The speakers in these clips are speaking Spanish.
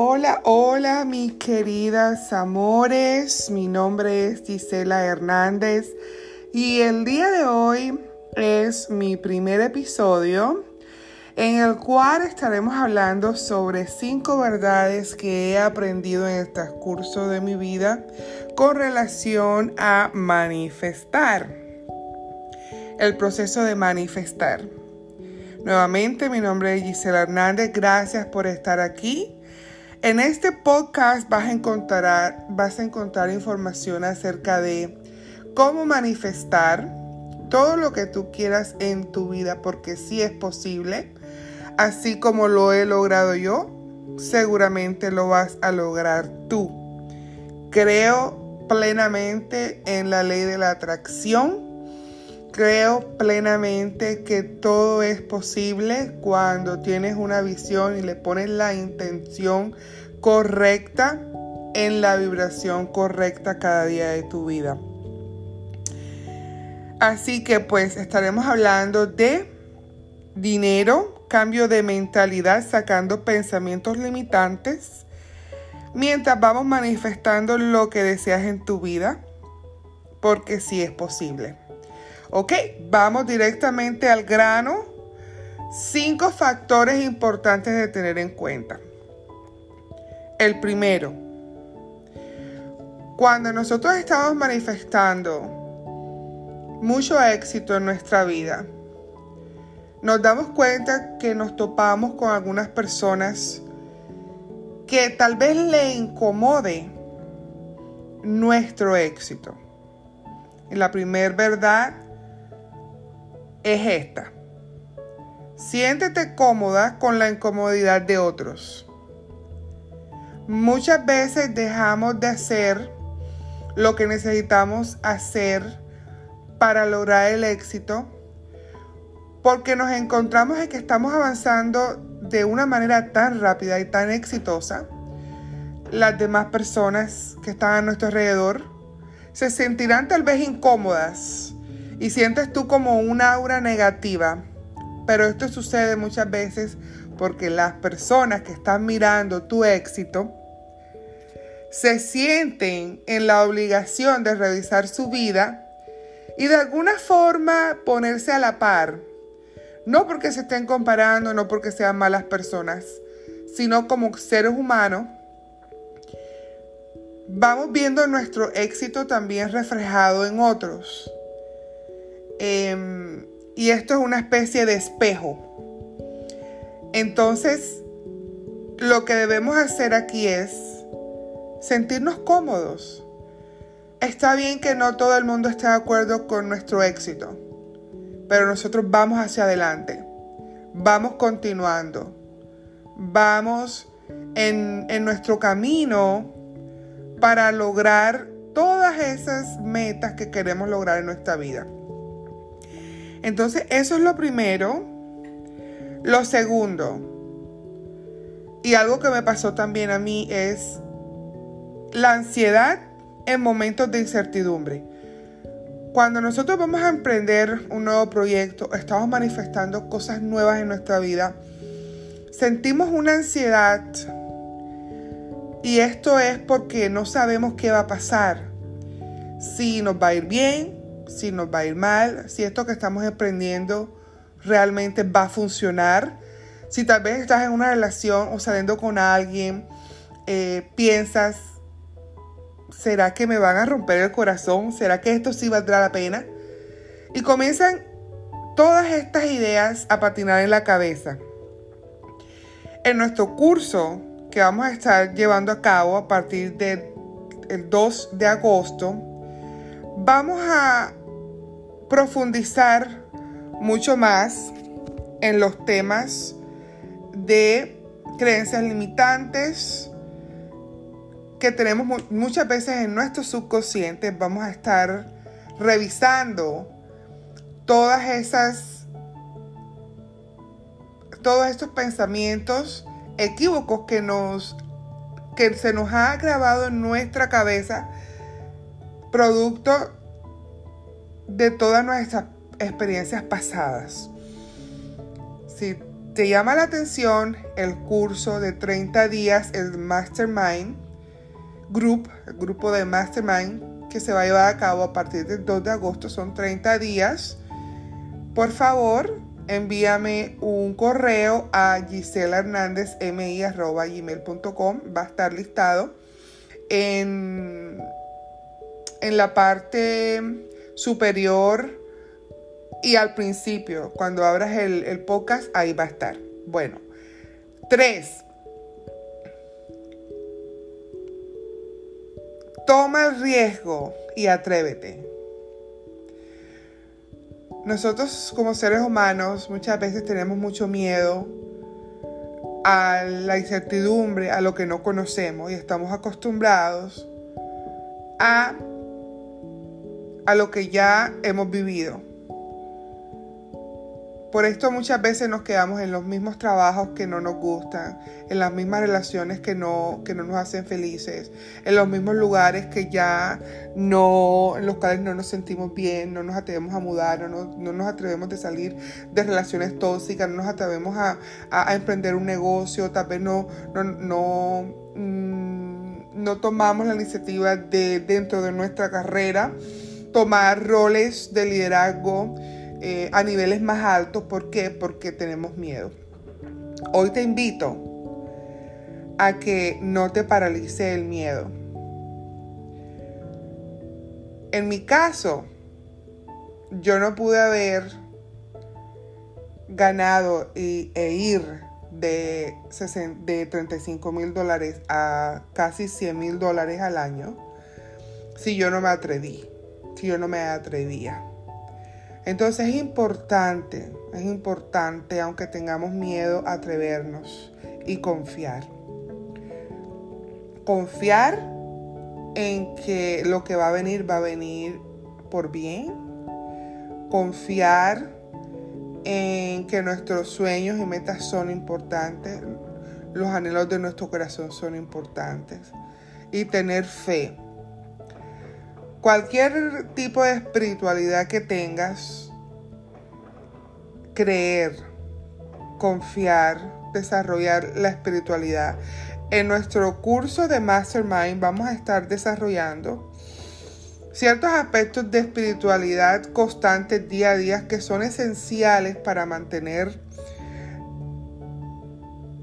Hola, hola mis queridas amores, mi nombre es Gisela Hernández y el día de hoy es mi primer episodio en el cual estaremos hablando sobre cinco verdades que he aprendido en el transcurso de mi vida con relación a manifestar, el proceso de manifestar. Nuevamente, mi nombre es Gisela Hernández, gracias por estar aquí en este podcast vas a encontrar, vas a encontrar información acerca de cómo manifestar todo lo que tú quieras en tu vida, porque sí es posible. Así como lo he logrado yo, seguramente lo vas a lograr tú. Creo plenamente en la ley de la atracción. Creo plenamente que todo es posible cuando tienes una visión y le pones la intención correcta en la vibración correcta cada día de tu vida. Así que pues estaremos hablando de dinero, cambio de mentalidad, sacando pensamientos limitantes, mientras vamos manifestando lo que deseas en tu vida, porque sí es posible. Ok, vamos directamente al grano. Cinco factores importantes de tener en cuenta. El primero, cuando nosotros estamos manifestando mucho éxito en nuestra vida, nos damos cuenta que nos topamos con algunas personas que tal vez le incomode nuestro éxito. La primera verdad es esta. Siéntete cómoda con la incomodidad de otros. Muchas veces dejamos de hacer lo que necesitamos hacer para lograr el éxito porque nos encontramos en que estamos avanzando de una manera tan rápida y tan exitosa. Las demás personas que están a nuestro alrededor se sentirán tal vez incómodas y sientes tú como una aura negativa. Pero esto sucede muchas veces porque las personas que están mirando tu éxito se sienten en la obligación de revisar su vida y de alguna forma ponerse a la par. No porque se estén comparando, no porque sean malas personas, sino como seres humanos. Vamos viendo nuestro éxito también reflejado en otros. Em, y esto es una especie de espejo. Entonces, lo que debemos hacer aquí es sentirnos cómodos. Está bien que no todo el mundo esté de acuerdo con nuestro éxito, pero nosotros vamos hacia adelante, vamos continuando, vamos en, en nuestro camino para lograr todas esas metas que queremos lograr en nuestra vida. Entonces, eso es lo primero. Lo segundo, y algo que me pasó también a mí es la ansiedad en momentos de incertidumbre. Cuando nosotros vamos a emprender un nuevo proyecto, estamos manifestando cosas nuevas en nuestra vida, sentimos una ansiedad y esto es porque no sabemos qué va a pasar. Si nos va a ir bien, si nos va a ir mal, si esto que estamos emprendiendo realmente va a funcionar. Si tal vez estás en una relación o saliendo con alguien, eh, piensas ¿será que me van a romper el corazón? ¿Será que esto sí valdrá la pena? Y comienzan todas estas ideas a patinar en la cabeza. En nuestro curso que vamos a estar llevando a cabo a partir del 2 de agosto, vamos a profundizar mucho más en los temas de creencias limitantes, que tenemos muchas veces en nuestro subconsciente, vamos a estar revisando todas esas, todos estos pensamientos equívocos que nos, que se nos ha grabado en nuestra cabeza, producto de todas nuestras experiencias pasadas. Si te llama la atención el curso de 30 días, el Mastermind Group, el grupo de Mastermind que se va a llevar a cabo a partir del 2 de agosto, son 30 días. Por favor, envíame un correo a gisela.hernandez.mi.gmail.com va a estar listado en, en la parte superior y al principio, cuando abras el, el podcast, ahí va a estar. Bueno, tres. Toma el riesgo y atrévete. Nosotros como seres humanos muchas veces tenemos mucho miedo a la incertidumbre, a lo que no conocemos y estamos acostumbrados a, a lo que ya hemos vivido. Por esto muchas veces nos quedamos en los mismos trabajos que no nos gustan, en las mismas relaciones que no, que no nos hacen felices, en los mismos lugares que ya no, en los cuales no nos sentimos bien, no nos atrevemos a mudar, no, no nos atrevemos de salir de relaciones tóxicas, no nos atrevemos a, emprender un negocio, tal vez no, no, no, mm, no tomamos la iniciativa de dentro de nuestra carrera tomar roles de liderazgo eh, a niveles más altos. ¿Por qué? Porque tenemos miedo. Hoy te invito a que no te paralice el miedo. En mi caso, yo no pude haber ganado e ir de, de 35 mil dólares a casi 100 mil dólares al año si yo no me atreví, si yo no me atrevía. Entonces es importante, es importante, aunque tengamos miedo, atrevernos y confiar. Confiar en que lo que va a venir va a venir por bien. Confiar en que nuestros sueños y metas son importantes. Los anhelos de nuestro corazón son importantes. Y tener fe cualquier tipo de espiritualidad que tengas, creer, confiar, desarrollar la espiritualidad. En nuestro curso de Mastermind vamos a estar desarrollando ciertos aspectos de espiritualidad constantes día a día que son esenciales para mantener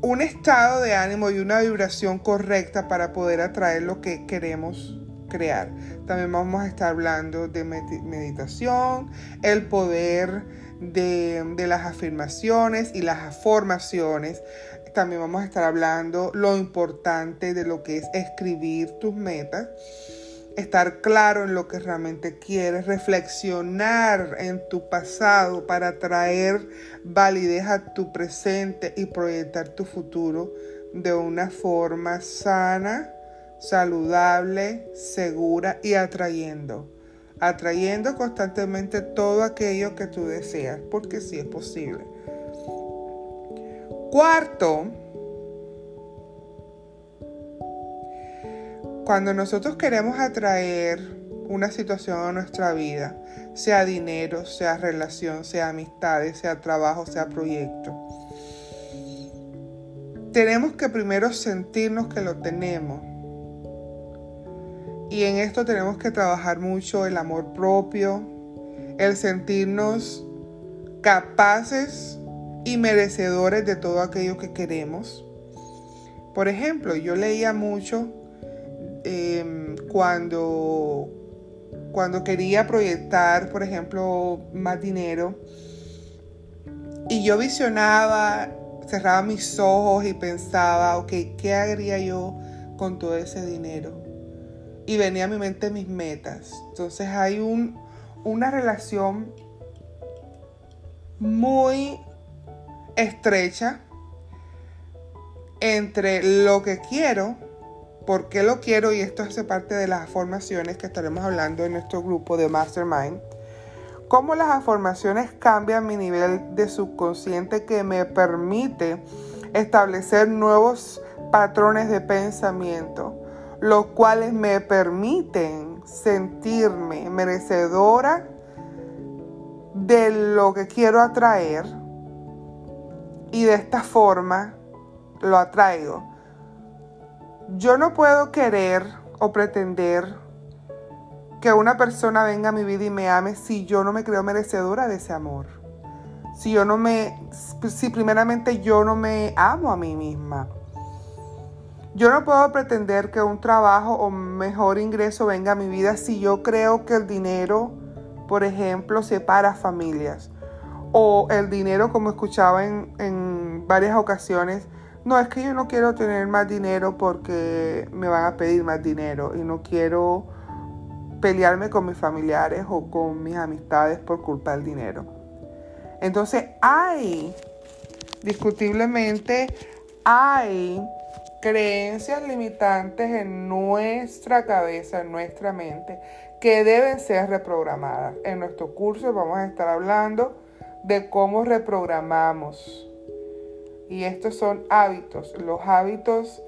un estado de ánimo y una vibración correcta para poder atraer lo que queremos crear. También vamos a estar hablando de meditación, el poder de, de las afirmaciones y las afirmaciones. También vamos a estar hablando lo importante de lo que es escribir tus metas estar claro en lo que realmente quieres, reflexionar en tu pasado para traer validez a tu presente y proyectar tu futuro de una forma sana, saludable, segura y atrayendo. Atrayendo constantemente todo aquello que tú deseas, porque sí es posible. Cuarto, cuando nosotros queremos atraer una situación a nuestra vida, sea dinero, sea relación, sea amistades, sea trabajo, sea proyecto, tenemos que primero sentirnos que lo tenemos y en esto tenemos que trabajar mucho el amor propio, el sentirnos capaces y merecedores de todo aquello que queremos. Por ejemplo, yo leía mucho em, cuando, cuando quería proyectar, por ejemplo, más dinero. Y yo visionaba, cerraba mis ojos y pensaba, ok, ¿qué haría yo con todo ese dinero? Y venía a mi mente mis metas. Entonces hay un, una relación muy estrecha entre lo que quiero, por qué lo quiero, y esto hace parte de las formaciones que estaremos hablando en nuestro grupo de Mastermind, cómo las formaciones cambian mi nivel de subconsciente que me permite establecer nuevos patrones de pensamiento los cuales me permiten sentirme merecedora de lo que quiero atraer y de esta forma lo atraigo. Yo no puedo querer o pretender que una persona venga a mi vida y me ame si yo no me creo merecedora de ese amor. Si yo no me, si primeramente yo no me amo a mí misma. Yo no puedo pretender que un trabajo o mejor ingreso venga a mi vida si yo creo que el dinero, por ejemplo, separa familias. O el dinero, como escuchaba en, en varias ocasiones, no, es que yo no quiero tener más dinero porque me van a pedir más dinero y no quiero pelearme con mis familiares o con mis amistades por culpa del dinero. Entonces hay, discutiblemente, hay creencias limitantes en nuestra cabeza, en nuestra mente, que deben ser reprogramadas. En nuestro curso vamos a estar hablando de cómo reprogramamos. Y estos son hábitos. Los hábitos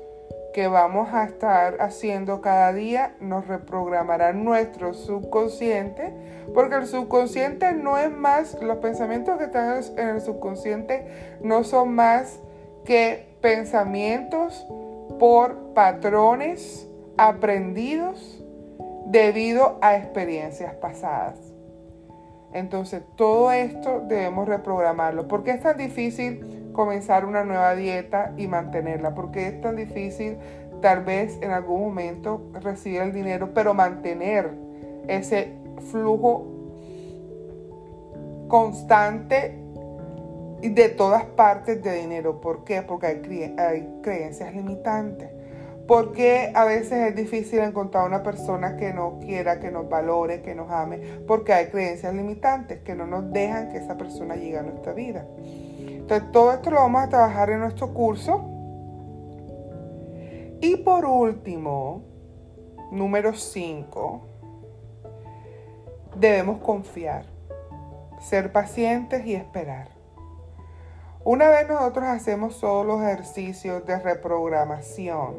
que vamos a estar haciendo cada día nos reprogramará nuestro subconsciente, porque el subconsciente no es más, los pensamientos que están en el subconsciente no son más que pensamientos por patrones aprendidos debido a experiencias pasadas. Entonces, todo esto debemos reprogramarlo. ¿Por qué es tan difícil comenzar una nueva dieta y mantenerla? ¿Por qué es tan difícil tal vez en algún momento recibir el dinero, pero mantener ese flujo constante de todas partes de dinero. ¿Por qué? Porque hay, creencias limitantes. Porque a veces es difícil encontrar una persona que nos quiera, que nos valore, que nos ame, porque hay creencias limitantes que no nos dejan que esa persona llegue a nuestra vida. Entonces, todo esto lo vamos a trabajar en nuestro curso. Y por último, número 5, debemos confiar, ser pacientes y esperar. Una vez nosotros hacemos todos los ejercicios de reprogramación,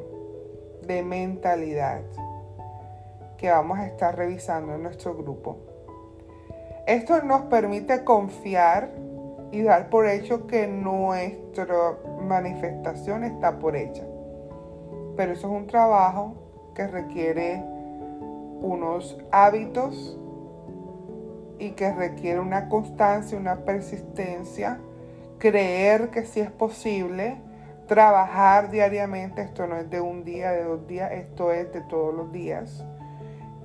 de mentalidad que vamos a estar revisando en nuestro grupo. Esto nos permite confiar y dar por hecho que nuestra manifestación está por hecha. Pero eso es un trabajo que requiere unos hábitos y que requiere una constancia, una persistencia, creer que sí es posible trabajar diariamente, esto no es de un día, de dos días, esto es de todos los días.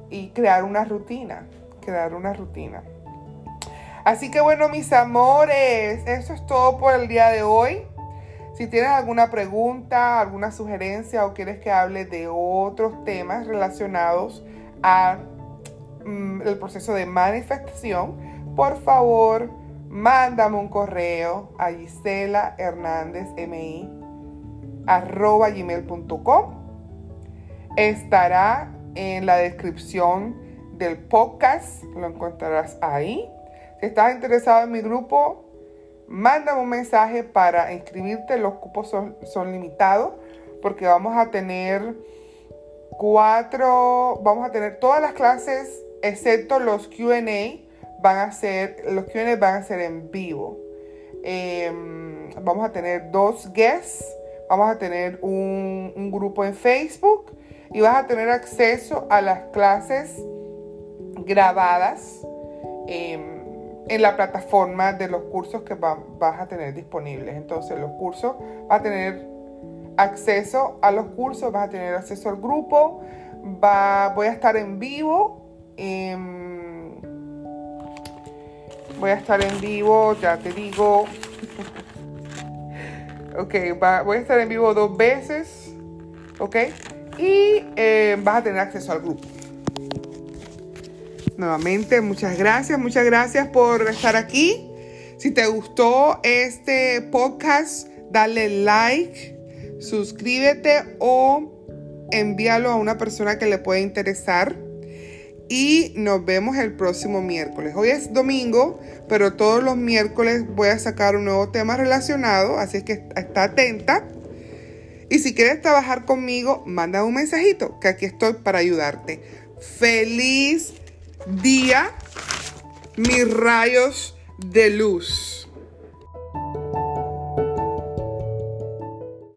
Y crear una rutina, crear una rutina. Así que bueno, mis amores, eso es todo por el día de hoy. Si tienes alguna pregunta, alguna sugerencia o quieres que hable de otros temas relacionados al mm, proceso de manifestación, por favor, mándame un correo a Gisela Hernández MI arroba gmail.com. Estará en la descripción del podcast, lo encontrarás ahí. Si estás interesado en mi grupo, mándame un mensaje para inscribirte. Los cupos son, son limitados porque vamos a tener cuatro, vamos a tener todas las clases excepto los QA van a ser, los QA van a ser en vivo. Em, vamos a tener dos guests vamos a tener un, grupo en Facebook y vas a tener acceso a las clases grabadas em, en la plataforma de los cursos que vas a tener disponibles. Entonces los cursos, vas a tener acceso a los cursos, vas a tener acceso al grupo, va, voy a estar en vivo. Em, voy a estar en vivo, ya te digo. Ok, voy a estar en vivo dos veces. Ok. Y eh, vas a tener acceso al grupo. Nuevamente, muchas gracias, muchas gracias por estar aquí. Si te gustó este podcast, dale like, suscríbete o envíalo a una persona que le pueda interesar y nos vemos el próximo miércoles. Hoy es domingo, pero todos los miércoles voy a sacar un nuevo tema relacionado, así que está atenta. Y si quieres trabajar conmigo, manda un mensajito, que aquí estoy para ayudarte. Feliz día, mis rayos de luz.